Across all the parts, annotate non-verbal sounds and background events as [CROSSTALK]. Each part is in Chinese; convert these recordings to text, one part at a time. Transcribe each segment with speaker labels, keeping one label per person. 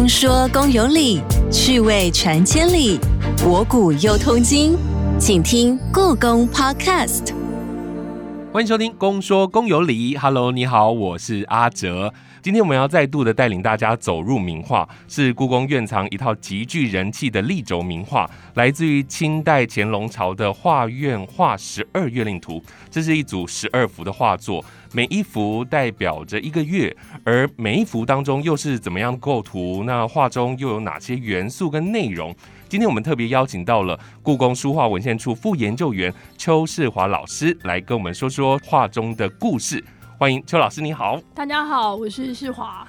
Speaker 1: 公说公有理，趣味传千里，博古又通今。请听故宫 Podcast。
Speaker 2: 欢迎收听《公说公有理》。Hello，你好，我是阿哲。今天我们要再度的带领大家走入名画，是故宫院藏一套极具人气的立轴名画，来自于清代乾隆朝的画院画十二月令图。这是一组十二幅的画作，每一幅代表着一个月，而每一幅当中又是怎么样的构图？那画中又有哪些元素跟内容？今天我们特别邀请到了故宫书画文献处副研究员邱世华老师来跟我们说说画中的故事。欢迎邱老师，你好。
Speaker 3: 大家好，我是世华。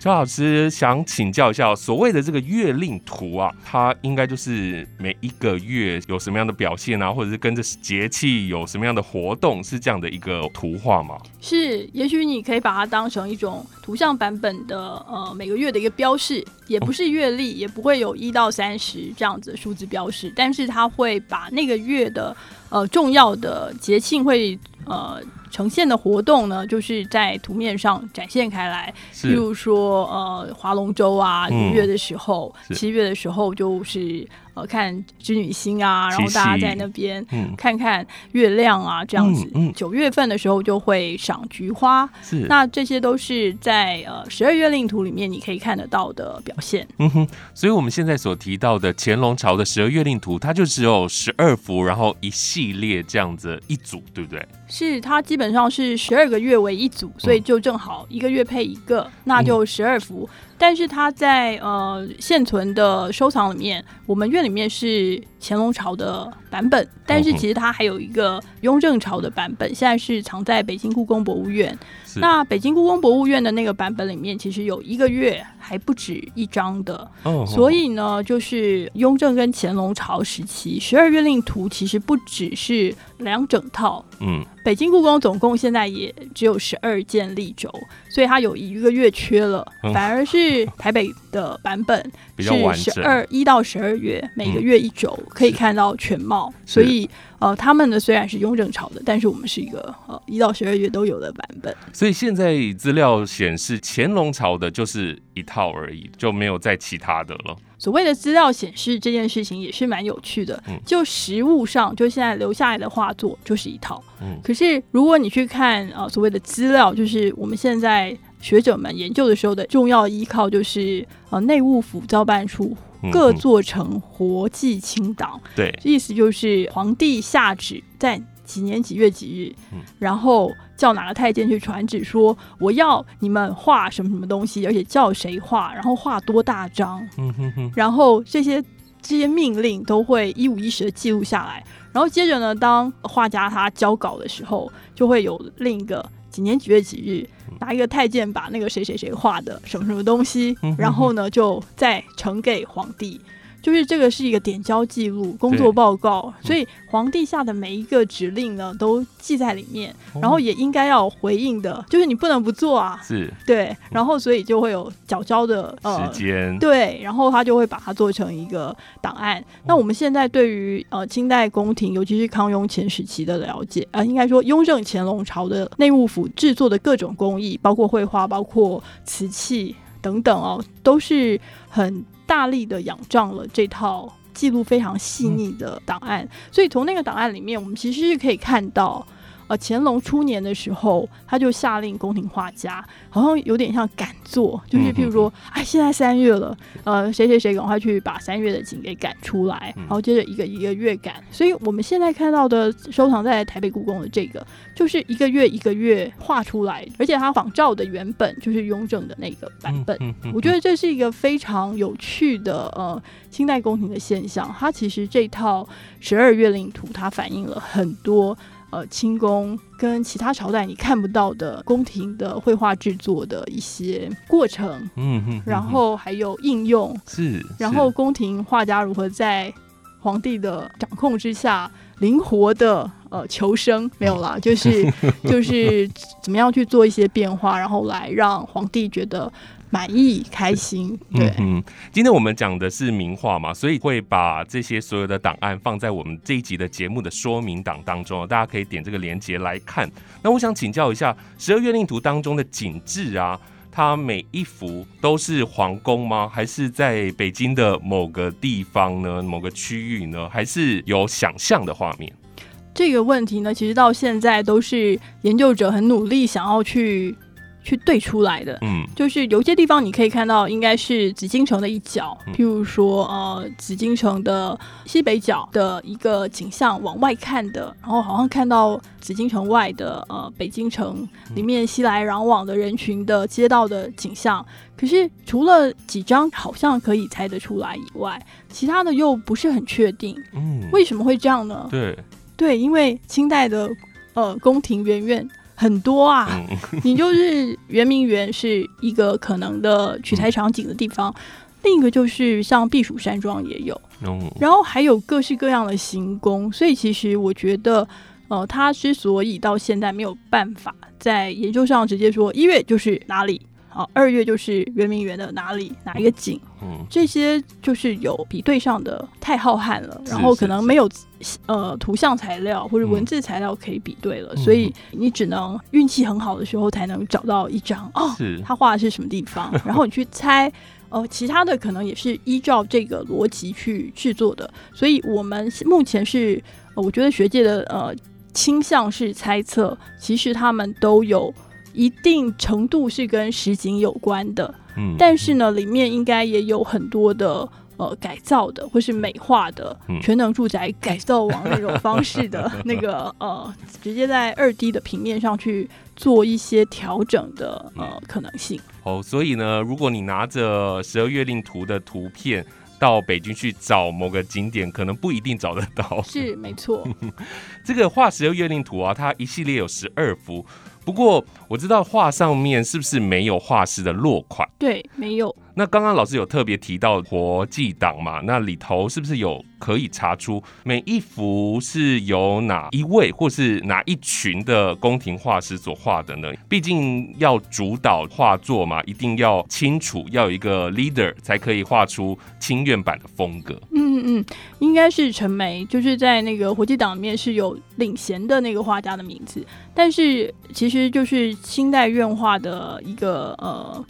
Speaker 2: 邱老师想请教一下，所谓的这个月令图啊，它应该就是每一个月有什么样的表现啊，或者是跟着节气有什么样的活动，是这样的一个图画吗？
Speaker 3: 是，也许你可以把它当成一种图像版本的呃每个月的一个标示，也不是月历，也不会有一到三十这样子的数字标示，但是它会把那个月的呃重要的节庆会呃。呈现的活动呢，就是在图面上展现开来。譬如说，呃，划龙舟啊，五月的时候，七月的时候就是。呃，看织女星啊，然后大家在那边看看月亮啊，这样子。九月份的时候就会赏菊花，
Speaker 2: 是。
Speaker 3: 那这些都是在呃十二月令图里面你可以看得到的表现。
Speaker 2: 嗯哼，所以我们现在所提到的乾隆朝的十二月令图，它就只有十二幅，然后一系列这样子一组，对不对？
Speaker 3: 是，它基本上是十二个月为一组，所以就正好一个月配一个，那就十二幅。但是它在呃现存的收藏里面，我们院里面是乾隆朝的版本，但是其实它还有一个雍正朝的版本，现在是藏在北京故宫博物院。那北京故宫博物院的那个版本里面，其实有一个月还不止一张的。哦，所以呢，就是雍正跟乾隆朝时期十二月令图，其实不只是两整套。嗯。北京故宫总共现在也只有十二件立轴，所以它有一个月缺了，反而是台北的版本是十二一到十二月每个月一轴，可以看到全貌。所以呃，他们的虽然是雍正朝的，但是我们是一个呃一到十二月都有的版本。
Speaker 2: 所以现在资料显示乾隆朝的就是一套而已，就没有再其他的了。
Speaker 3: 所谓的资料显示这件事情也是蛮有趣的，就实物上，就现在留下来的画作就是一套。嗯，可是如果你去看呃，所谓的资料，就是我们现在学者们研究的时候的重要依靠，就是呃内务府造办处各做成活祭清档。
Speaker 2: 对，
Speaker 3: 意思就是皇帝下旨在。几年几月几日，然后叫哪个太监去传旨说我要你们画什么什么东西，而且叫谁画，然后画多大张，嗯、哼哼然后这些这些命令都会一五一十的记录下来。然后接着呢，当画家他交稿的时候，就会有另一个几年几月几日，拿一个太监把那个谁谁谁画的什么什么东西，然后呢就再呈给皇帝。就是这个是一个点交记录工作报告，所以皇帝下的每一个指令呢都记在里面，然后也应该要回应的，就是你不能不做啊。
Speaker 2: 是，
Speaker 3: 对，然后所以就会有缴交的
Speaker 2: 时间，
Speaker 3: 对，然后他就会把它做成一个档案。那我们现在对于呃清代宫廷，尤其是康雍乾时期的了解，呃，应该说雍正乾隆朝的内务府制作的各种工艺，包括绘画、包括瓷器等等哦，都是很。大力的仰仗了这套记录非常细腻的档案，所以从那个档案里面，我们其实是可以看到。呃，乾隆初年的时候，他就下令宫廷画家，好像有点像赶作，就是譬如说，哎，现在三月了，呃，谁谁谁赶快去把三月的景给赶出来，然后接着一个一个月赶。所以我们现在看到的收藏在台北故宫的这个，就是一个月一个月画出来，而且它仿照的原本就是雍正的那个版本。我觉得这是一个非常有趣的呃清代宫廷的现象。它其实这套十二月令图，它反映了很多。呃，清宫跟其他朝代你看不到的宫廷的绘画制作的一些过程，嗯哼，然后还有应用
Speaker 2: 是，
Speaker 3: 然后宫廷画家如何在皇帝的掌控之下灵活的呃求生没有啦，就是 [LAUGHS] 就是怎么样去做一些变化，然后来让皇帝觉得。满意、开心，对。嗯，
Speaker 2: 今天我们讲的是名画嘛，所以会把这些所有的档案放在我们这一集的节目的说明档当中，大家可以点这个链接来看。那我想请教一下，十二月令图当中的景致啊，它每一幅都是皇宫吗？还是在北京的某个地方呢？某个区域呢？还是有想象的画面？
Speaker 3: 这个问题呢，其实到现在都是研究者很努力想要去去对出来的。
Speaker 2: 嗯，
Speaker 3: 就是有些地方你可以看到，应该是紫禁城的一角，
Speaker 2: 嗯
Speaker 3: 譬如说呃紫禁城的西北角的一个景象往外看的，然后好像看到紫禁城外的呃北京城里面熙来攘往的人群的街道的景象。可是除了几张好像可以猜得出来以外，其他的又不是很确定。
Speaker 2: 嗯，
Speaker 3: 为什么会这样呢？
Speaker 2: 对，
Speaker 3: 对，因为清代的呃宫廷圆院很多啊，
Speaker 2: 嗯 [LAUGHS]
Speaker 3: 你就是圆明园是一个可能的取材场景的地方，另一个就是像避暑山庄也有，
Speaker 2: 嗯
Speaker 3: 然后还有各式各样的行宫，所以其实我觉得，呃，他之所以到现在没有办法在研究上直接说一月就是哪里。好，二月就是圆明园的哪里哪一个景，
Speaker 2: 嗯。
Speaker 3: 这些就是有比对上的太浩瀚了，然后可能没有呃图像材料或者文
Speaker 2: 嗯
Speaker 3: 字材料可以比对了，
Speaker 2: 嗯
Speaker 3: 所以你只能运气很好的时候才能找到一张哦，
Speaker 2: 是
Speaker 3: 他画的是什么地方，[LAUGHS] 然后你去猜。呃，其他的可能也是依照这个逻辑去制作的，所以我们目前是，呃、我觉得学界的呃倾向是猜测，其实他们都有一定程度是跟实景有关的，
Speaker 2: 嗯
Speaker 3: 但是呢，里面应该也有很多的呃改造的，或是美化的
Speaker 2: 嗯
Speaker 3: 全能住宅改造王那种方式的 [LAUGHS] 那个呃，直接在二 D 的平面上去做一些调整的呃可能性。
Speaker 2: 哦，所以呢，如果你拿着十二月令图的图片到北京去找某个景点，可能不一定找得到。
Speaker 3: 是没错，[LAUGHS]
Speaker 2: 这个画十二月令图啊，它一系列有十二幅。不过我知道画上面是不是没有画师的落款？
Speaker 3: 对，没有。
Speaker 2: 那刚刚老师有特别提到活祭档嘛？那里头是不是有可以查出每一幅是由哪一位或是哪一群的宫廷画师所画的呢？毕竟要主导画作嘛，一定要清楚，要有一个 leader 才可以画出清苑版的风格。
Speaker 3: 嗯嗯，应该是陈梅，就是在那个活祭档里面是有领衔的那个画家的名字，但是其实就是清代院画的一个呃，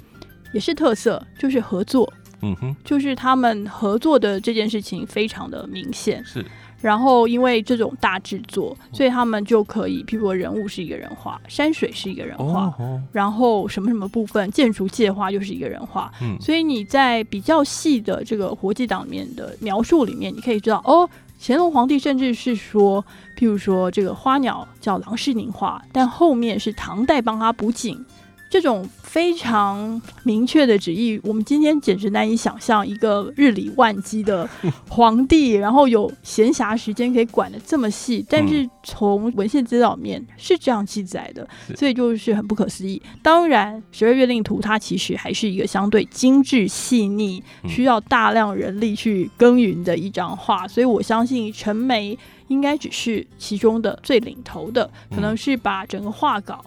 Speaker 3: 也是特色，就是合作，
Speaker 2: 嗯哼，
Speaker 3: 就是他们合作的这件事情非常的明显。
Speaker 2: 是
Speaker 3: 然后因为这种大制作，所以他们就可以，譬如说人物是一个人画，山水是一个人画，
Speaker 2: 哦哦，
Speaker 3: 然后什么什么部分建筑界画又是一个人画，
Speaker 2: 嗯
Speaker 3: 所以你在比较细的这个活计档里面的描述里面，你可以知道哦，乾隆皇帝甚至是说，譬如说这个花鸟叫郎世宁画，但后面是唐代帮他补景。这种非常明确的旨意，我们今天简直难以想象，一个日理万机的皇帝，然后有闲暇时间可以管得这么细，但是从文献资料面是这样记载的，所以就是很不可思议。当然，十二月令图它其实还是一个相对精致细腻，
Speaker 2: 嗯
Speaker 3: 需要大量人力去耕耘的一张画，所以我相信陈梅应该只是其中的最领头的，可能是把整个画稿。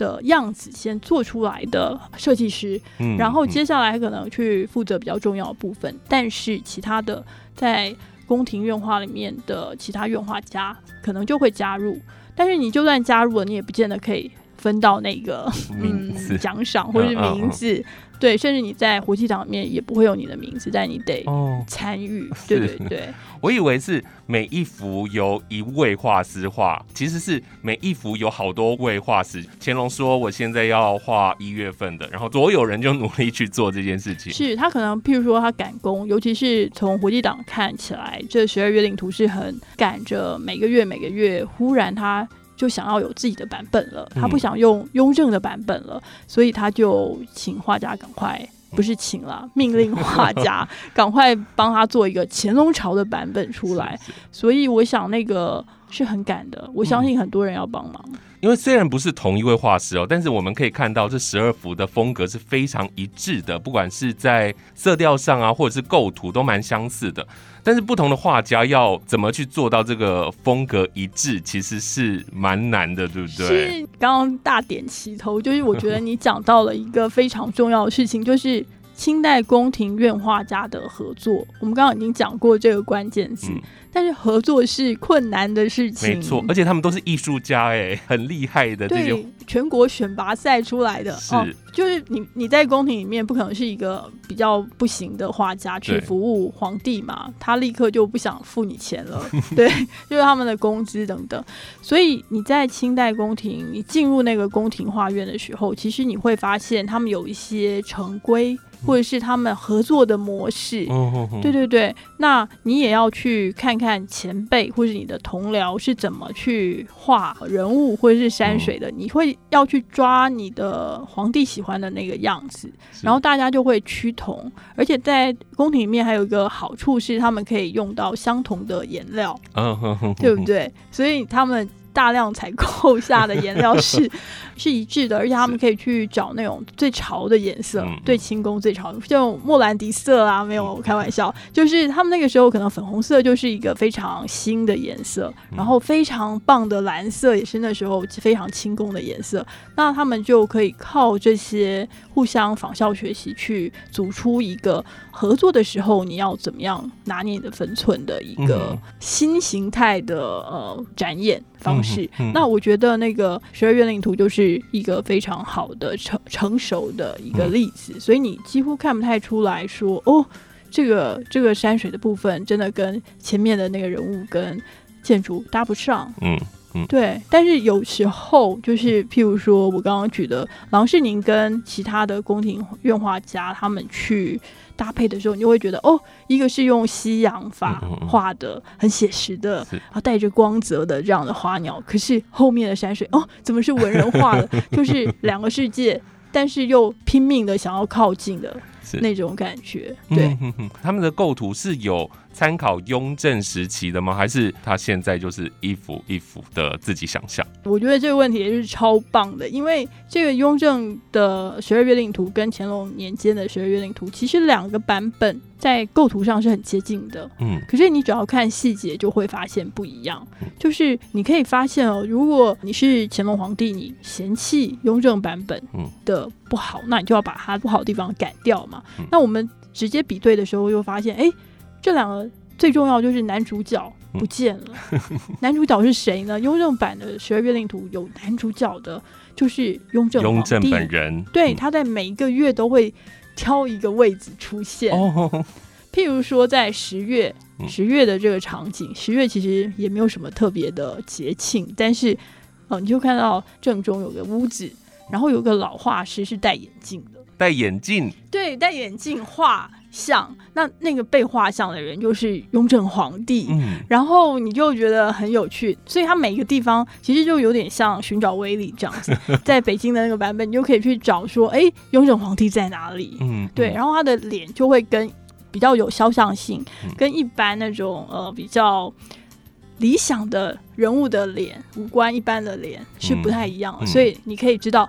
Speaker 3: 的样子先做出来的设计师，
Speaker 2: 嗯
Speaker 3: 然后
Speaker 2: 嗯。
Speaker 3: 接下来可能去负责比较重要的部分，但是其他的在宫廷院画里面的其他院画家可能就会加入，但是你就算加入了，你也不见得可以分到那个奖赏或者是名字，对，甚至你在活祭档里面也不会有你的名字，但你得
Speaker 2: 哦，
Speaker 3: 参与，[LAUGHS] 对对对，
Speaker 2: 我以为是每一幅由一位画师画，其实是每一幅有好多位画师。乾隆说我现在要画一月份的，然后所有人就努力去做这件事情。
Speaker 3: 是他可能譬如说他赶工，尤其是从活祭档看起来，这十二月令图是很赶着每个月每个月，忽然他。就想要有自己的版本了，他不
Speaker 2: 嗯
Speaker 3: 想用雍正的版本了，所以他就请画家赶快，不是请了，命令画 [LAUGHS] 家赶快帮他做一个乾隆朝的版本出来。
Speaker 2: 是是
Speaker 3: 所以我想那个是很赶的，我相信很多人要帮忙。
Speaker 2: 因为虽然不是同一位画师哦，但是我们可以看到这十二幅的风格是非常一致的，不管是在色调上啊，或者是构图都蛮相似的。但是不同的画家要怎么去做到这个风格一致，其实是蛮难的，对不对？
Speaker 3: 其实刚刚大点齐头，就是我觉得你讲到了一个非常重要的事情，就是清代宫廷院画家的合作，我们刚刚已经讲过这个关键词。
Speaker 2: 嗯。
Speaker 3: 但是合作是困难的事情，
Speaker 2: 没错，而且他们都是艺术家，哎，很厉害的这些
Speaker 3: 对，全国选拔赛出来的哦
Speaker 2: 是
Speaker 3: 就是你你在宫廷里面不可能是一个比较不行的画家去服务皇帝嘛，他立刻就不想付你钱了，[LAUGHS] 对，就是他们的工资等等。所以你在清代宫廷，你进入那个宫廷画院的时候，其实你会发现他们有一些成规，或者是他们合作的模式。对对对，那你也要去看看前辈或者你的同僚是怎么去画人物或者是山水的，你会要去抓你的皇帝喜欢的那个样子，然后大家就会趋同，而且在宫廷里面还有一个好处是他们可以用到相同的颜料，对不对？所以他们。大量采购下的颜料是 [LAUGHS] 是一致的，而且他们可以去找那种最潮的颜色，
Speaker 2: 嗯
Speaker 3: 对清宫最潮的，这种莫兰迪色啊，没有开玩笑，就是他们那个时候可能粉红色就是一个非常新的颜色，
Speaker 2: 嗯。
Speaker 3: 然后非常棒的蓝色也是那时候非常清宫的颜色，那他们就可以靠这些互相仿效学习，去组出一个合作的时候你要怎么样拿捏你的分寸的一个
Speaker 2: 嗯
Speaker 3: 新形态的呃展演方式。那我觉得那个十二月令图就是一个非常好的成成熟的一个例子，所以你几乎看不太出来说哦，这个这个山水的部分真的跟前面的那个人物跟建筑搭不上。
Speaker 2: 嗯
Speaker 3: 对，但是有时候就是，譬如说我刚刚举的郎世宁跟其他的宫廷院画家他们去搭配的时候，你就会觉得哦，一个是用西洋法
Speaker 2: 嗯嗯嗯。
Speaker 3: 画的很写实的，然后带着光泽的这样的花鸟，可是后面的山水哦，怎么是文人画的？[LAUGHS] 就是两个世界，但是又拼命的想要靠近的那种感觉，对。
Speaker 2: 嗯哼哼，他们的构图是有参考雍正时期的吗？还是他现在就是一幅一幅的自己想象？
Speaker 3: 我觉得这个问题也是超棒的，因为这个雍正的十二月令图跟乾隆年间的十二月令图，其实两个版本在构图上是很接近的。
Speaker 2: 嗯
Speaker 3: 可是你只要看细节，就会发现不一样
Speaker 2: 嗯。
Speaker 3: 就是你可以发现哦，如果你是乾隆皇帝，你嫌弃雍正版本
Speaker 2: 嗯
Speaker 3: 的不好，那你就要把它不好的地方改掉嘛。
Speaker 2: 嗯
Speaker 3: 那我们直接比对的时候，又发现，哎，这两个最重要就是男主角不见了。[LAUGHS] 男主角是谁呢？雍正版的十二月令图有男主角的，就是雍正
Speaker 2: 雍。正本人
Speaker 3: 对，
Speaker 2: 嗯
Speaker 3: 他在每一个月都会挑一个位置出现。
Speaker 2: 哦，
Speaker 3: 譬如说，在十月，
Speaker 2: 嗯
Speaker 3: 十月的这个场景，十月其实也没有什么特别的节庆，但是，呃，你就看到正中有个屋子，然后有个老画师是戴眼镜的，
Speaker 2: 戴眼镜，
Speaker 3: 对，戴眼镜画像，那那个被画像的人就是雍正皇帝。
Speaker 2: 嗯
Speaker 3: 然后你就觉得很有趣，所以它每一个地方其实就有点像寻找威力这样子。[LAUGHS] 在北京的那个版本，你就可以去找说，哎，雍正皇帝在哪里？
Speaker 2: 嗯，
Speaker 3: 对，然后他的脸就会跟比较有肖像性，
Speaker 2: 嗯
Speaker 3: 跟一般那种呃比较理想的人物的脸、五官一般的脸是不太一样的，
Speaker 2: 嗯嗯
Speaker 3: 所以你可以知道，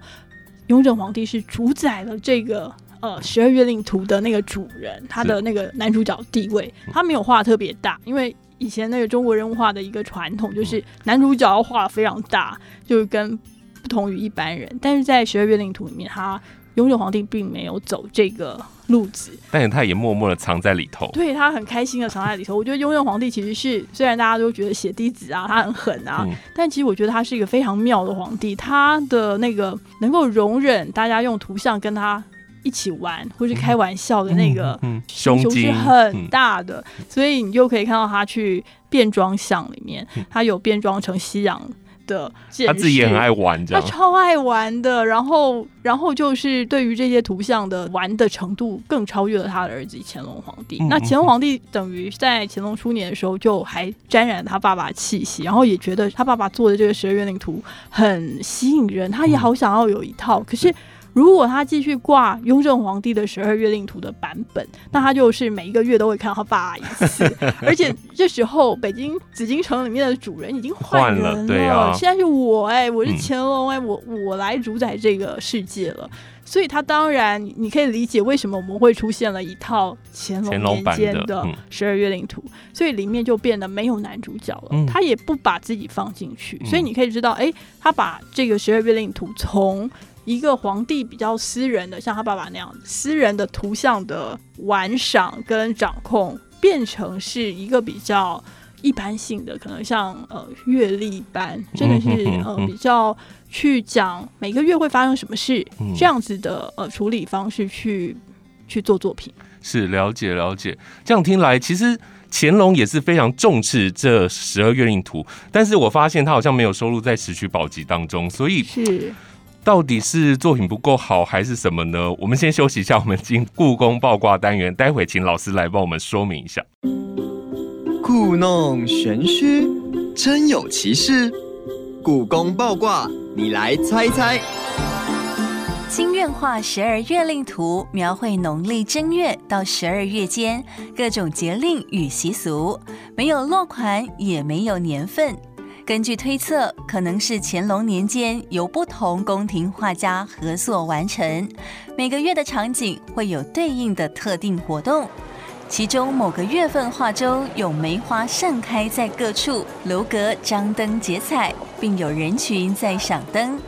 Speaker 3: 雍正皇帝是主宰了这个。呃，十二月令图的那个主人，他的那个男主角地位，
Speaker 2: 嗯
Speaker 3: 他没有画特别大，因为以前那个中国人物画的一个传统就是男主角要画非常大，就是跟不同于一般人。但是在十二月令图里面，他雍正皇帝并没有走这个路子，
Speaker 2: 但是他也默默的藏在里头。
Speaker 3: 对他很开心的藏在里头。我觉得雍正皇帝其实是，虽然大家都觉得血滴子啊，他很狠啊，
Speaker 2: 嗯
Speaker 3: 但其实我觉得他是一个非常妙的皇帝。他的那个能够容忍大家用图像跟他一起玩或是开玩笑的那个
Speaker 2: 嗯，
Speaker 3: 胸是很，大的，所以你就可以看到他去变装像里面，他有变装成西洋的
Speaker 2: 他自己也很爱玩，这
Speaker 3: 他。超爱玩的，然后，然后就是对于这些图像的玩的程度，更超越了他的儿子乾隆皇帝。
Speaker 2: 嗯
Speaker 3: 那乾隆皇帝等于在乾隆初年的时候，就还沾染他爸爸气息，然后也觉得他爸爸做的这个十二月令图很吸引人，他也好想要有一套。可是如果他继续挂雍正皇帝的十二月令图的版本，那他就是每一个月都会看到他爸一次，[LAUGHS] 而且这时候北京紫禁城里面的主人已经换
Speaker 2: 换
Speaker 3: 人
Speaker 2: 了对啊。
Speaker 3: 现在是我哎、我是
Speaker 2: 嗯
Speaker 3: 乾隆哎、我我来主宰这个世界了。所以他当然，你可以理解为什么我们会出现了一套乾
Speaker 2: 乾
Speaker 3: 隆年间的
Speaker 2: 嗯。
Speaker 3: 十二月令图，所以里面就变得没有男主角了，
Speaker 2: 嗯。
Speaker 3: 他也不把自己放进去，
Speaker 2: 嗯。
Speaker 3: 所以你可以知道，哎，他把这个十二月令图从一个皇帝比较私人的，像他爸爸那样私人的图像的玩赏跟掌控，变成是一个比较一般性的，可能像呃月历般，真的是呃比较去讲每个月会发生什么事这样子的呃处理方式去去做作品。
Speaker 2: 是了解了解，这样听来其实。乾隆也是非常重视这十二月令图，但是我发现他好像没有收录在石渠宝笈当中，所以
Speaker 3: 是
Speaker 2: 到底是作品不够好还是什么呢？我们先休息一下，我们进故宫爆卦单元，待会请老师来帮我们说明一下。
Speaker 4: 故弄玄虚，真有其事。故宫爆卦，你来猜猜。
Speaker 1: 金院画十二月令图，描绘农历正月到十二月间各种节令与习俗，没有落款，也没有年份。根据推测，可能是乾隆年间由不同宫廷画家合作完成。每个月的场景会有对应的特定活动，其中某个月份画中有梅花盛开在各处，楼阁张灯结彩，并有人群在赏灯。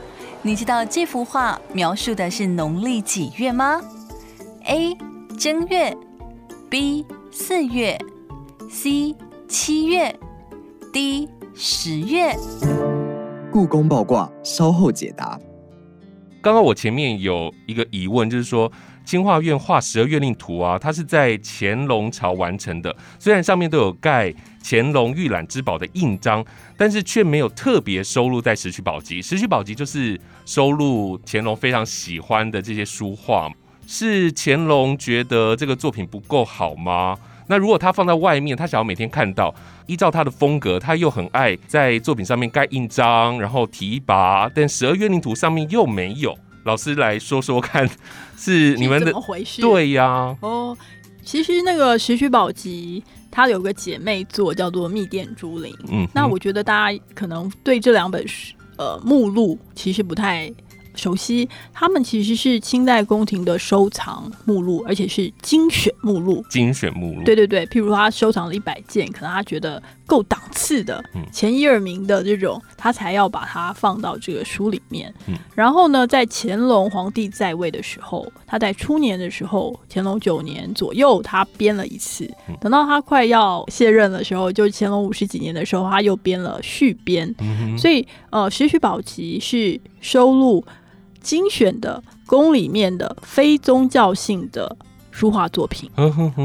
Speaker 1: 你知道这幅画描述的是农历几月吗？A. 正月，B. 四月，C. 七月，D. 十月。
Speaker 4: 故宫爆卦，稍后解答。
Speaker 2: 刚刚我前面有一个疑问，就是说清化院画十二月令图啊，它是在乾隆朝完成的，虽然上面都有盖。乾隆御览之宝的印章，但是却没有特别收录在《石渠宝笈》。《石渠宝笈》就是收录乾隆非常喜欢的这些书画。是乾隆觉得这个作品不够好吗？那如果他放在外面，他想要每天看到，依照他的风格，他又很爱在作品上面盖印章，然后提拔，但《十二月令图》上面又没有。老师来说说看，是你们的 [LAUGHS]
Speaker 3: 怎么回事？
Speaker 2: 对呀。
Speaker 3: 哦，其实那个《石渠宝集》。它有个姐妹作叫做《密电珠林》，嗯，那我觉得大家可能对这两本书呃目录其实不太。熟悉，他们其实是清代宫廷的收藏目录，而且是精选目录。
Speaker 2: 精选目录，
Speaker 3: 对对对。譬如他收藏了一百件，可能他觉得够档次的，前一二名的这种，他才要把它放到这个书里面。然后呢，在乾隆皇帝在位的时候，他在初年的时候，乾隆九年左右，他编了一次。等到他快要卸任的时候，就乾隆五十几年的时候，他又编了续编。所以，呃，《石渠宝集》是收录。精选的宫里面的非宗教性的书画作品，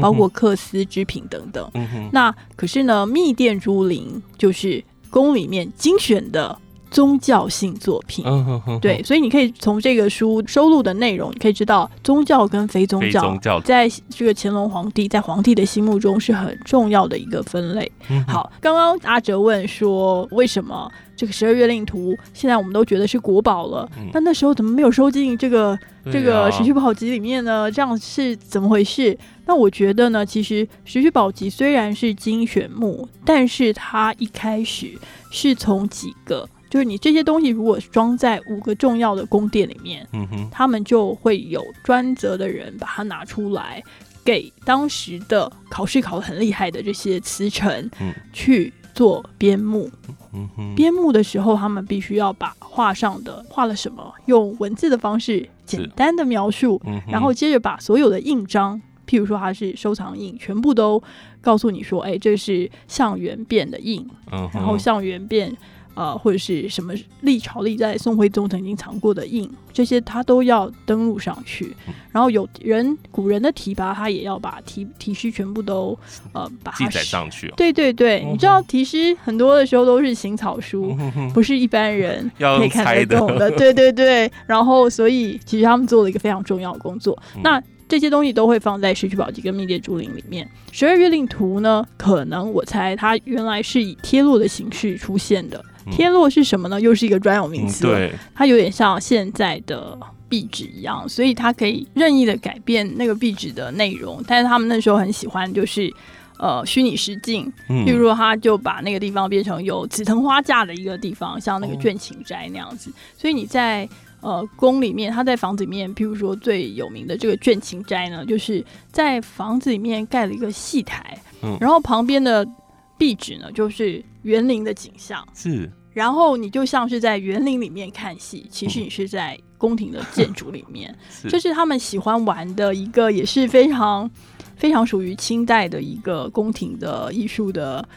Speaker 3: 包括缂丝织品等等。那可是呢，密殿珠林就是宫里面精选的。宗教性作品，对，所以你可以从这个书收录的内容，你可以知道宗教跟非宗教，在这个乾隆皇帝在皇帝的心目中是很重要的一个分类。好，刚刚阿哲问说，为什么这个十二月令图现在我们都觉得是国宝了，但那时候怎么没有收进这个这个石渠宝集里面呢？这样是怎么回事？那我觉得呢，其实石渠宝集虽然是精选目，但是它一开始是从几个。就是你这些东西如果装在五个重要的宫殿里面，嗯哼，他们就会有专责的人把它拿出来，给当时的考试考得很厉害的这些词臣，嗯，去做编目。嗯哼，编目的时候，他们必须要把画上的画了什么，用文字的方式简单的描述，然后接着把所有的印章，譬如说它是收藏印，全部都告诉你说，哎，这是向元变的印，嗯，然后向元变。呃，或者是什么历朝历代宋徽宗曾经藏过的印，这些他都要登录上去。然后有人古人的提拔，他也要把题题诗全部都呃把它
Speaker 2: 记载上去。
Speaker 3: 对对对，你知道题诗很多的时候都是行草书，不是一般人 [LAUGHS] 可以看得懂的。对对对，然后所以其实他们做了一个非常重要的工作。那这些东西都会放在《石渠宝笈》跟《密列竹林》里面。十二月令图呢，可能我猜它原来是以贴落的形式出现的。贴落是什么呢？又是一个专有名词。
Speaker 2: 对，
Speaker 3: 它有点像现在的壁纸一样，所以它可以任意的改变那个壁纸的内容。但是他们那时候很喜欢，就是呃虚拟实境，譬如说他就把那个地方变成有紫藤花架的一个地方，像那个倦情斋那样子。所以你在呃，宫里面，他在房子里面，譬如说最有名的这个倦情斋呢，就是在房子里面盖了一个戏台，嗯，然后旁边的壁纸呢，就是园林的景象，
Speaker 2: 是，
Speaker 3: 然后你就像是在园林里面看戏，其实你是在宫廷的建筑里面，[LAUGHS]
Speaker 2: 是。
Speaker 3: 这是他们喜欢玩的一个，也是非常非常属于清代的一个宫廷的艺术的。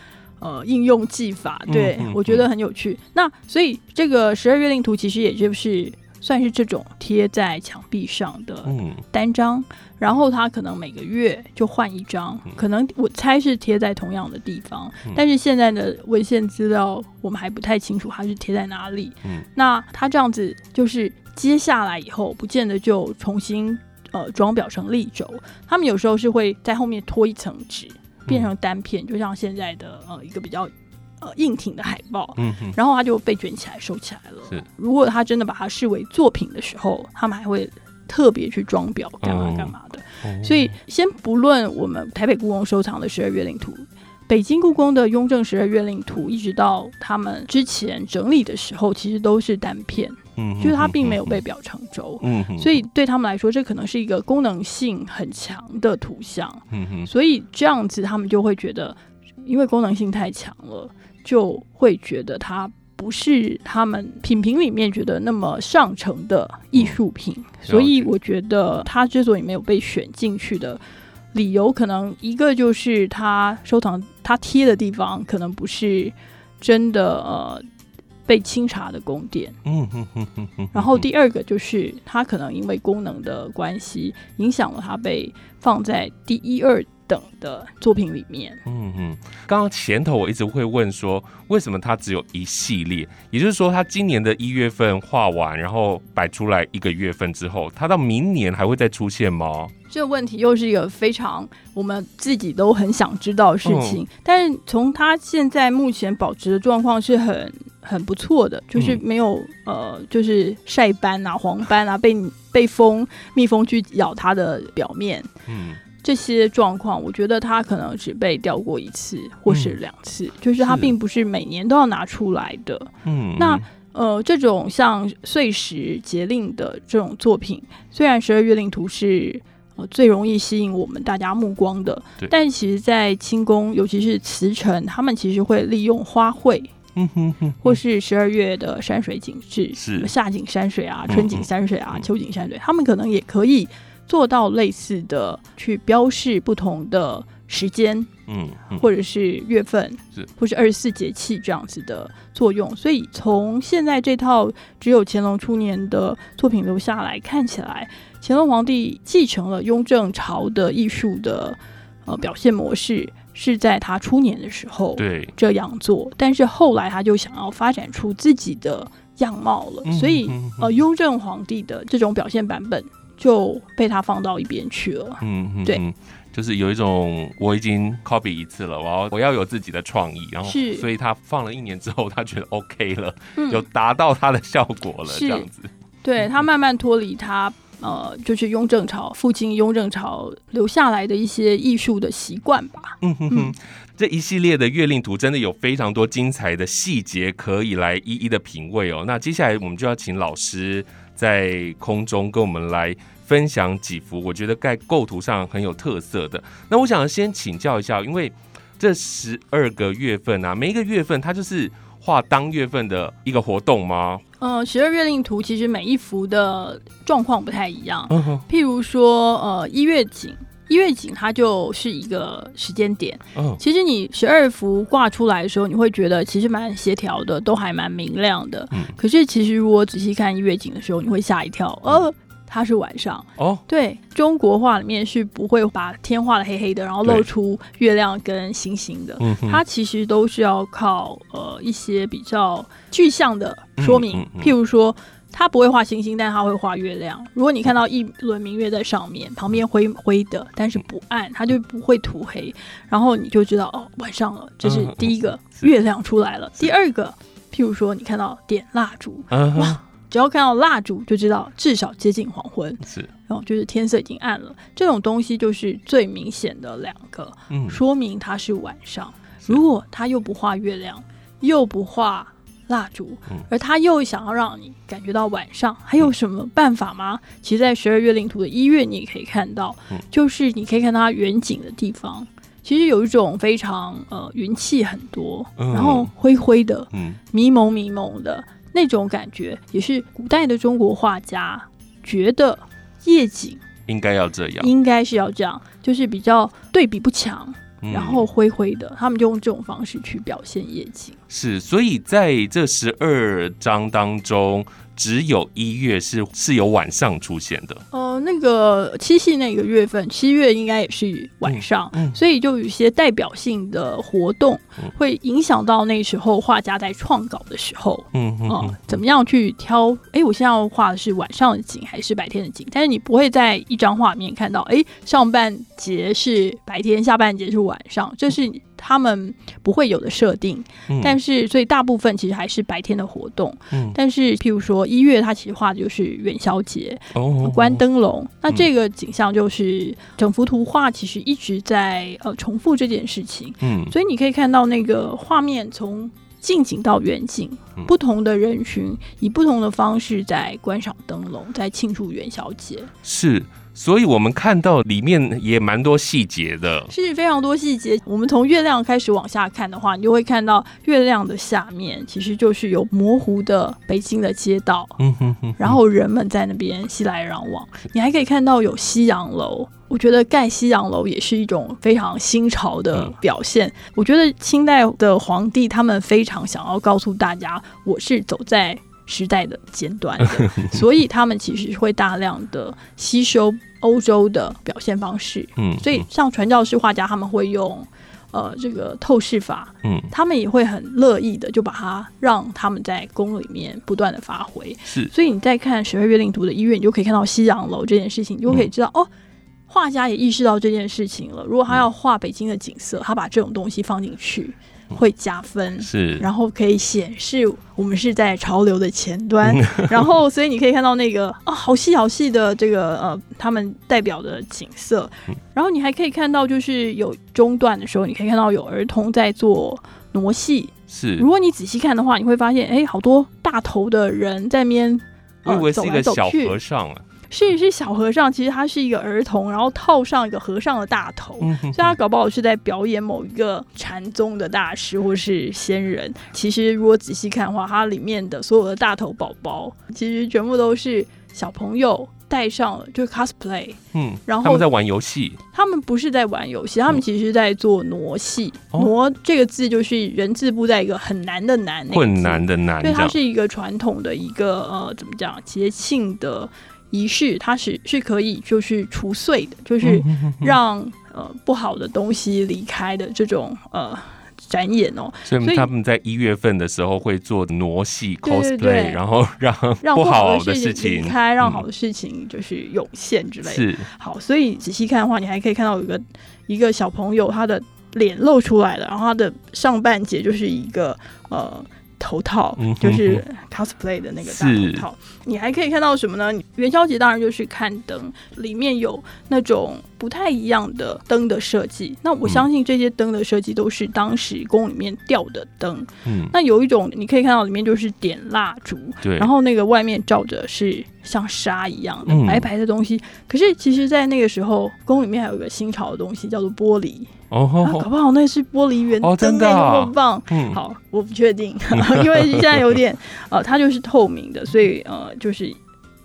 Speaker 3: 呃，应用技法，对、
Speaker 2: 嗯嗯。
Speaker 3: 我觉得很有趣。那所以这个十二月令图其实也就是算是这种贴在墙壁上的
Speaker 2: 嗯。
Speaker 3: 单张，然后他可能每个月就换一张，可能我猜是贴在同样的地方，
Speaker 2: 嗯。
Speaker 3: 但是现在的文献资料我们还不太清楚它是贴在哪里。
Speaker 2: 嗯。
Speaker 3: 那他这样子就是接下来以后，不见得就重新呃装裱成立轴，他们有时候是会在后面拖一层纸，变成单片，就像现在的呃一个比较呃硬挺的海报。然后它就被卷起来收起来
Speaker 2: 是
Speaker 3: 了。如果他真的把它视为作品的时候，他们还会特别去装裱干嘛
Speaker 2: 嗯
Speaker 3: 干嘛的。
Speaker 2: 哦
Speaker 3: 所以先不论我们台北故宫收藏的十二月令图，北京故宫的雍正十二月令图，一直到他们之前整理的时候，其实都是单片，就是它并没有被裱成轴。所以对他们来说，这可能是一个功能性很强的图像，
Speaker 2: 嗯哼
Speaker 3: 所以这样子他们就会觉得，因为功能性太强了，就会觉得它不是他们品评里面觉得那么上乘的艺术品。所以我觉得它之所以没有被选进去的理由，可能一个就是它收藏它贴的地方可能不是真的呃被清查的宫殿。
Speaker 2: 嗯哼哼哼哼
Speaker 3: 然后第二个就是它可能因为功能的关系，影响了它被放在第一二等的作品里面。
Speaker 2: 嗯嗯，刚刚前头我一直会问说，为什么它只有一系列？也就是说，它今年的一月份画完，然后摆出来一个月份之后，它到明年还会再出现吗？
Speaker 3: 这个问题又是一个非常我们自己都很想知道的事情，但是从它现在目前保持的状况是很很不错的，就是没有、呃，就是晒斑啊、黄斑啊，被被蜂蜜蜂去咬它的表面。
Speaker 2: 嗯
Speaker 3: 这些状况，我觉得他可能只被调过一次或是两次，就是
Speaker 2: 他
Speaker 3: 并不是每年都要拿出来的。
Speaker 2: 嗯，
Speaker 3: 那呃，这种像碎石节令的这种作品，虽然十二月令图是呃最容易吸引我们大家目光的，但其实，在清宫，尤其是慈城，他们其实会利用花卉
Speaker 2: 嗯哼哼，
Speaker 3: 或是十二月的山水景致，
Speaker 2: 是。
Speaker 3: 夏景山水啊、
Speaker 2: 嗯
Speaker 3: 春景山水啊、
Speaker 2: 嗯。
Speaker 3: 秋景山水，他们可能也可以做到类似的去标示不同的时间，
Speaker 2: 嗯嗯。
Speaker 3: 或者是月份
Speaker 2: 是，
Speaker 3: 或是二十四节气这样子的作用。所以从现在这套只有乾隆初年的作品留下来看起来，乾隆皇帝继承了雍正朝的艺术的呃表现模式，是在他初年的时候
Speaker 2: 对，
Speaker 3: 这样做，但是后来他就想要发展出自己的样貌了，
Speaker 2: 嗯
Speaker 3: 所以
Speaker 2: 嗯嗯。
Speaker 3: 呃，雍正皇帝的这种表现版本就被他放到一边去了。
Speaker 2: 嗯嗯，
Speaker 3: 对
Speaker 2: 嗯，就是有一种我已经 copy 一次了，我要我要有自己的创意，然后
Speaker 3: 是
Speaker 2: 所以他放了一年之后，他觉得 OK 了，
Speaker 3: 嗯
Speaker 2: 有达到他的效果了，这样子。
Speaker 3: 对他慢慢脱离他呃，就是雍正朝父亲雍正朝留下来的一些艺术的习惯吧。
Speaker 2: 嗯哼哼，这一系列的月令图真的有非常多精彩的细节可以来一一的品味哦。那接下来我们就要请老师在空中跟我们来分享几幅我觉得在构图上很有特色的。那我想先请教一下，因为这十二个月份啊，每一个月份它就是画当月份的一个活动吗？
Speaker 3: 呃，十二月令图其实每一幅的状况不太一样，
Speaker 2: 嗯，
Speaker 3: 譬如说呃一月景。一月景它就是一个时间点，
Speaker 2: 嗯。
Speaker 3: 其实你十二幅挂出来的时候，你会觉得其实蛮协调的，都还蛮明亮的。
Speaker 2: 嗯。
Speaker 3: 可是其实如果仔细看一月景的时候，你会吓一跳，呃，它是晚上。
Speaker 2: 哦，
Speaker 3: 对，中国画里面是不会把天画的黑黑的，然后露出月亮跟星星的。
Speaker 2: 嗯，
Speaker 3: 它其实都是要靠呃一些比较具象的说明，
Speaker 2: 嗯嗯嗯。
Speaker 3: 譬如说。它不会画星星，但它会画月亮。如果你看到一轮明月在上面，旁边灰灰的，但是不暗，它就不会涂黑，然后你就知道哦，晚上了。这是第一个，
Speaker 2: 是
Speaker 3: 月亮出来了。第二个，譬如说你看到点蜡烛，
Speaker 2: 嗯
Speaker 3: 哇，只要看到蜡烛就知道至少接近黄昏，
Speaker 2: 是，
Speaker 3: 然后就是天色已经暗了。这种东西就是最明显的两个，
Speaker 2: 嗯，
Speaker 3: 说明它是晚上。如果他又不画月亮，又不画蜡烛
Speaker 2: 嗯，
Speaker 3: 而他又想要让你感觉到晚上，还有什么办法吗？其实，在十二月领土的一月，你也可以看到
Speaker 2: 嗯，
Speaker 3: 就是你可以看到它远景的地方，其实有一种非常呃云气很多，
Speaker 2: 嗯。
Speaker 3: 然后灰灰的、
Speaker 2: 嗯。
Speaker 3: 迷蒙迷蒙的。那种感觉，也是古代的中国画家觉得夜景
Speaker 2: 应该要这样，
Speaker 3: 应该是要这样，就是比较对比不强，
Speaker 2: 嗯
Speaker 3: 然后灰灰的，他们就用这种方式去表现夜景。
Speaker 2: 是，所以在这十二章当中，只有一月是是有晚上出现的。
Speaker 3: 呃，那个七夕那个月份，七月应该也是晚上，
Speaker 2: 嗯嗯
Speaker 3: 所以就有一些代表性的活动
Speaker 2: 嗯，
Speaker 3: 会影响到那时候画家在创稿的时候。
Speaker 2: 嗯嗯
Speaker 3: 啊、怎么样去挑？哎，我现在要画的是晚上的景还是白天的景？但是你不会在一张画面看到，哎，上半截是白天，下半截是晚上，这是他们不会有的设定。
Speaker 2: 嗯
Speaker 3: 但是，所以大部分其实还是白天的活动。
Speaker 2: 嗯
Speaker 3: 但是，譬如说一月，它其实画的就是元宵节，
Speaker 2: 哦
Speaker 3: 关灯笼。那这个景象就是整幅图画其实一直在呃重复这件事情。
Speaker 2: 嗯
Speaker 3: 所以你可以看到那个画面从近景到远景
Speaker 2: 嗯，
Speaker 3: 不同的人群以不同的方式在观赏灯笼，在庆祝元宵节，
Speaker 2: 是，所以我们看到里面也蛮多细节的。
Speaker 3: 是非常多细节。我们从月亮开始往下看的话，你就会看到月亮的下面其实就是有模糊的北京的街道，
Speaker 2: 嗯哼哼，
Speaker 3: 然后人们在那边熙来攘往，你还可以看到有西洋楼。我觉得盖西洋楼也是一种非常新潮的
Speaker 2: 嗯
Speaker 3: 表现。我觉得清代的皇帝他们非常想要告诉大家，我是走在时代的尖端的，[LAUGHS] 所以他们其实会大量的吸收欧洲的表现方式。
Speaker 2: 嗯，
Speaker 3: 所以像传教士画家，他们会用呃这个透视法，
Speaker 2: 嗯
Speaker 3: 他们也会很乐意的就把它让他们在宫里面不断的发挥。
Speaker 2: 是
Speaker 3: 所以你在看十二月令图的医院，你就可以看到西洋楼这件事情，你就可以知道、哦，画家也意识到这件事情了。如果他要画北京的景色，他把这种东西放进去，会加分。
Speaker 2: 是，
Speaker 3: 然后可以显示我们是在潮流的前端，[LAUGHS] 然后所以你可以看到那个啊、好细好细的这个呃，他们代表的景色，然后你还可以看到就是有中段的时候，你可以看到有儿童在做挪戏。
Speaker 2: 是
Speaker 3: 如，果你仔细看的话，你会发现，哎，好多大头的人在面。
Speaker 2: 我以为是
Speaker 3: 走
Speaker 2: 一个小
Speaker 3: 来走去
Speaker 2: 和尚啊。
Speaker 3: 是是小和尚，其实他是一个儿童，然后套上一个和尚的大头，
Speaker 2: 嗯哼
Speaker 3: 所以他搞不好是在表演某一个禅宗的大师或是仙人。其实如果仔细看的话，它里面的所有的大头宝宝，其实全部都是小朋友戴上了，就是 cosplay。
Speaker 2: 嗯，
Speaker 3: 然后
Speaker 2: 他们在玩游戏。
Speaker 3: 他们不是在玩游戏，他们其实是在做傩戏。
Speaker 2: 哦
Speaker 3: 傩这个字就是人字部在一个很难的难，那个
Speaker 2: 困难的难，
Speaker 3: 对，它是一个传统的一个呃，怎么讲节庆的仪式，它是是可以就是除祟的，就是让呃不好的东西离开的这种呃展演哦，所以
Speaker 2: 他们在一月份的时候会做傩戏
Speaker 3: 对对
Speaker 2: 然后让
Speaker 3: 让
Speaker 2: 不好
Speaker 3: 的
Speaker 2: 事
Speaker 3: 情离开，让好
Speaker 2: 嗯
Speaker 3: 的事情就是涌现之类的。
Speaker 2: 是。
Speaker 3: 好，所以仔细看的话，你还可以看到有一个一个小朋友，他的脸露出来了，然后他的上半截就是一个呃头套
Speaker 2: 嗯哼，
Speaker 3: 就是 cosplay 的那个大头套。你还可以看到什么呢？元宵节当然就是看灯，里面有那种不太一样的灯的设计。那我
Speaker 2: 嗯
Speaker 3: 相信这些灯的设计都是当时宫里面吊的灯。
Speaker 2: 嗯，
Speaker 3: 那有一种你可以看到里面就是点蜡烛，
Speaker 2: 对，
Speaker 3: 然后那个外面罩着是像纱一样的
Speaker 2: 嗯
Speaker 3: 白白的东西。可是其实，在那个时候，宫里面还有一个新潮的东西叫做玻璃，
Speaker 2: 哦。
Speaker 3: 啊，搞，不好那是玻璃圆
Speaker 2: 灯真
Speaker 3: 灯欸
Speaker 2: 的啊
Speaker 3: 有多棒！
Speaker 2: 嗯，
Speaker 3: 好，我不确定，[LAUGHS] 因为现在有点呃，它就是透明的，所以呃，就是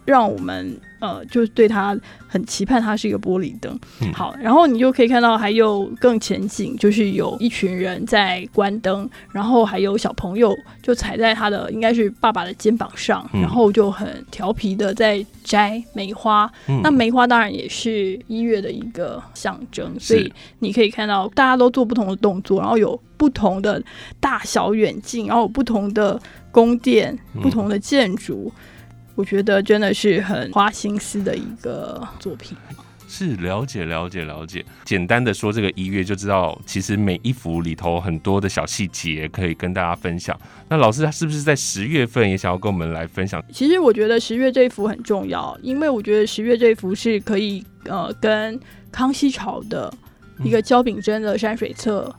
Speaker 3: 让我们呃，就是对它很期盼，它是一个玻璃灯。
Speaker 2: 嗯
Speaker 3: 好，然后你就可以看到还有更前景，就是有一群人在关灯，然后还有小朋友就踩在他的应该是爸爸的肩膀上，
Speaker 2: 嗯
Speaker 3: 然后就很调皮的在摘梅花。
Speaker 2: 嗯
Speaker 3: 那梅花当然也是一月的一个象征，所以你可以看到大家都做不同的动作，然后有不同的大小远近，然后有不同的宫殿、
Speaker 2: 嗯
Speaker 3: 不同的建筑。我觉得真的是很花心思的一个作品。
Speaker 2: 是了解了解了解。简单的说，这个一月就知道，其实每一幅里头很多的小细节可以跟大家分享。那老师他是不是在十月份也想要跟我们来分享？
Speaker 3: 其实我觉得十月这一幅很重要，因为我觉得十月这一幅是可以呃跟康熙朝的一个焦秉贞的山水册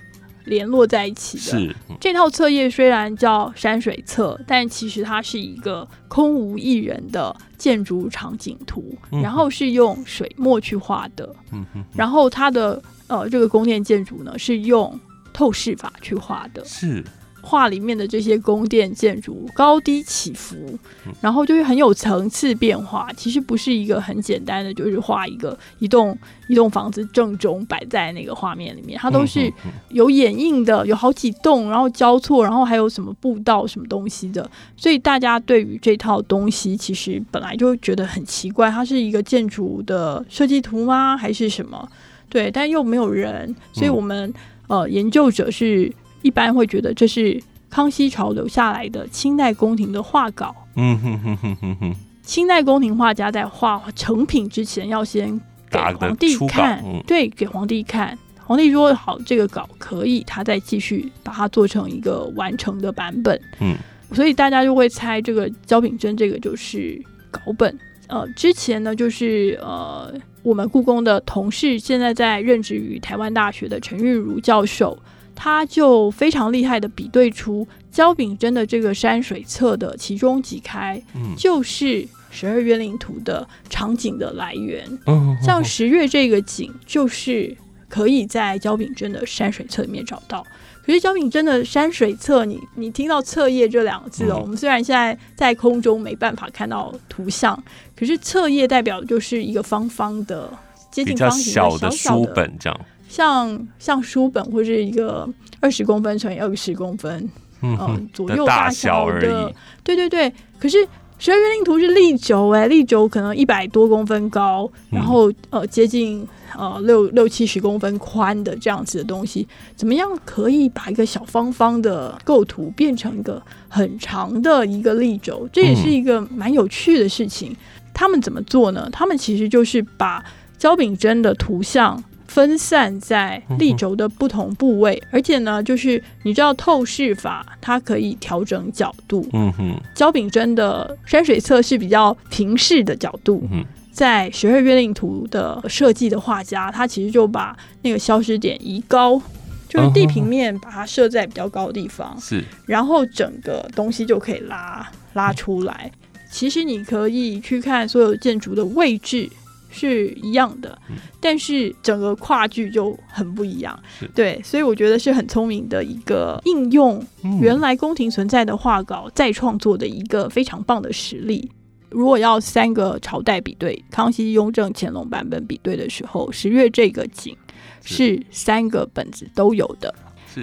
Speaker 3: 联络在一起的。
Speaker 2: 是，嗯。
Speaker 3: 这套册页虽然叫山水册，但其实它是一个空无一人的建筑场景图，
Speaker 2: 嗯
Speaker 3: 然后是用水墨去画的，
Speaker 2: 嗯哼，
Speaker 3: 然后它的呃这个宫殿建筑呢是用透视法去画的。
Speaker 2: 是，
Speaker 3: 画里面的这些宫殿建筑高低起伏，然后就是很有层次变化。其实不是一个很简单的，就是画一个一栋一栋房子正中摆在那个画面里面，它都是有掩映的，有好几栋，然后交错，然后还有什么步道什么东西的。所以大家对于这套东西，其实本来就觉得很奇怪，它是一个建筑的设计图吗？还是什么？对，但又没有人，所以我们呃研究者是。一般会觉得这是康熙朝留下来的清代宫廷的画稿。嗯哼哼哼哼哼。清代宫廷画家在画成品之前，要先给皇帝看，对，给皇帝看。皇帝说好，这个稿可以，他再继续把它做成一个完成的版本。嗯，所以大家就会猜这个焦秉真这个就是稿本。呃，之前呢，就是呃，我们故宫的同事，现在在任职于台湾大学的陈玉如教授。他就非常厉害的比对出焦秉真的这个山水册的其中几开，嗯，就是十二月令图的场景的来源。嗯，像十月这个景，就是可以在焦秉真的山水册里面找到。可是焦秉真的山水册，你你听到册页这两个字哦，我们虽然现在在空中没办法看到图像，可是册页代表就是一个方方的、接近方形的小
Speaker 2: 的书本这样。
Speaker 3: 像像书本或者一个二十公分乘以二十公分，嗯，左右大小的，对对对。可是十二月令图是立轴，哎，立轴可能一百多公分高，然后呃接近呃六六七十公分宽的这样子的东西，怎么样可以把一个小方方的构图变成一个很长的一个立轴？这也是一个蛮有趣的事情。他们怎么做呢？他们其实就是把焦炳真的图像。分散在立轴的不同部位，而且呢，就是你知道透视法，它可以调整角度。嗯哼，焦炳真的山水册是比较平视的角度。嗯，在十二月令图的设计的画家，他其实就把那个消失点移高，就是地平面把它设在比较高的地方。
Speaker 2: 是，
Speaker 3: 然后整个东西就可以拉拉出来。其实你可以去看所有建筑的位置。是一样的，但是整个跨距就很不一样。对，所以我觉得是很聪明的一个应用，原来宫廷存在的画稿再创作的一个非常棒的实例。如果要三个朝代比对，康熙、雍正、乾隆版本比对的时候，十月这个景是三个本子都有的，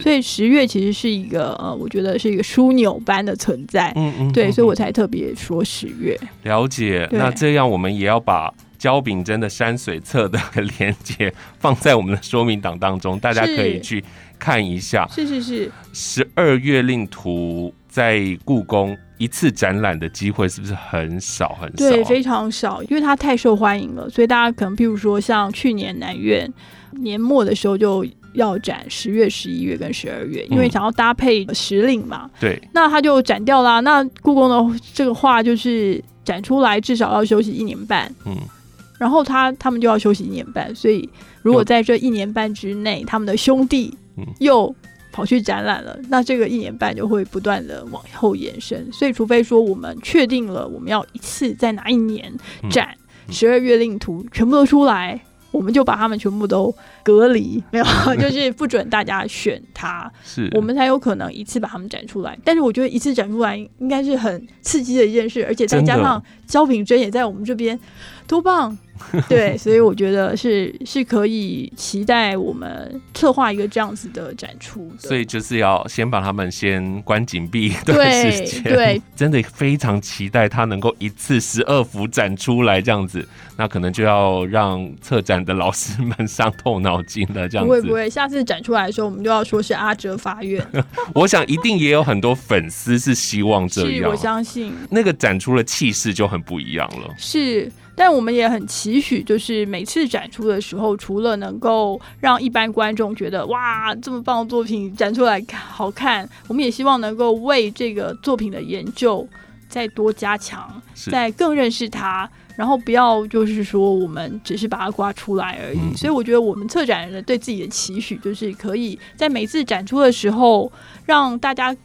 Speaker 3: 所以十月其实是一个呃，我觉得是一个枢纽般的存在。嗯嗯，对，所以我才特别说十月。
Speaker 2: 了解，那这样我们也要把。焦炳真的山水册的 [LAUGHS] 连接放在我们的说明档当中，大家可以去看一下。
Speaker 3: 是是是，
Speaker 2: 十二月令图在故宫一次展览的机会是不是很少很少？
Speaker 3: 对，非常少，因为它太受欢迎了，所以大家可能譬如说像去年南苑年末的时候就要展十月、十一月跟十二月，因为想要搭配时令嘛。
Speaker 2: 对，
Speaker 3: 那它就展掉啦。那故宫的这个画就是展出来至少要休息一年半。嗯。然后他他们就要休息一年半，所以如果在这一年半之内，他们的兄弟又跑去展览了，那这个一年半就会不断的往后延伸。所以，除非说我们确定了我们要一次在哪一年展十二月令图全部都出来，我们就把他们全部都隔离，没有，[LAUGHS] 就是不准大家选他，
Speaker 2: 是。
Speaker 3: 我们才有可能一次把他们展出来。但是，我觉得一次展出来应该是很刺激的一件事，而且再加上焦品珍也在我们这边，多棒！[LAUGHS] 对，所以我觉得是是可以期待我们策划一个这样子的展出。
Speaker 2: 所以就是要先把他们先关紧闭 [LAUGHS] 一段时间。
Speaker 3: 对，
Speaker 2: 真的非常期待他能够一次十二幅展出来这样子。那可能就要让策展的老师们伤透脑筋了。这样子不
Speaker 3: 会不会，下次展出来的时候，我们就要说是阿哲法院。[LAUGHS]
Speaker 2: 我想一定也有很多粉丝是希望这样。
Speaker 3: 我相信
Speaker 2: 那个展出的气势就很不一样了。
Speaker 3: 是。但我们也很期许，就是每次展出的时候，除了能够让一般观众觉得哇，这么棒的作品展出来好看，我们也希望能够为这个作品的研究再多加强，再更认识它，然后不要就是说我们只是把它刮出来而已。所以我觉得我们策展人对自己的期许，就是可以在每次展出的时候，让大家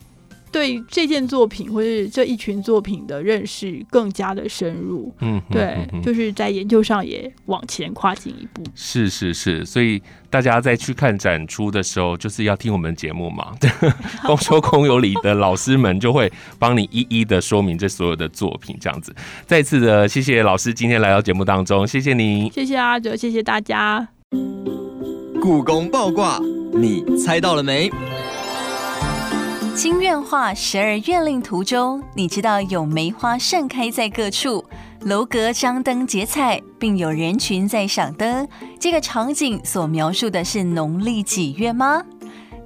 Speaker 3: 对这件作品或是这一群作品的认识更加的深入。
Speaker 2: 嗯，
Speaker 3: 对就是在研究上也往前跨进一步。
Speaker 2: 是是是，所以大家在去看展出的时候，就是要听我们节目嘛。[LAUGHS] [LAUGHS] 公说公有理的老师们就会帮你一一的说明这所有的作品，这样子。再次的谢谢老师今天来到节目当中，谢谢您。
Speaker 3: 谢谢阿哲，谢谢大家。
Speaker 4: 故宫爆卦，你猜到了没？
Speaker 1: 金院画十二月令图中，你知道有梅花盛开在各处，楼阁张灯结彩，并有人群在赏灯。这个场景所描述的是农历几月吗？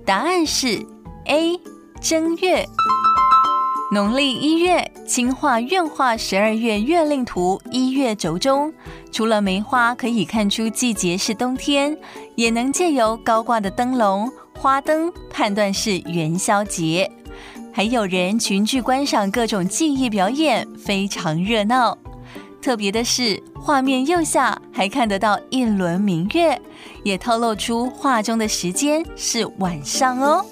Speaker 1: 答案是 A 正月。农历一月，清画院画十二月月令图一月轴中，除了梅花可以看出季节是冬天，也能借由高挂的灯笼、花灯判断是元宵节。还有人群聚观赏各种技艺表演，非常热闹。特别的是，画面右下还看得到一轮明月，也透露出画中的时间是晚上哦。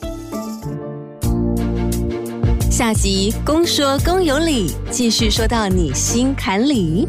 Speaker 1: 下集公说公有理，继续说到你心坎里。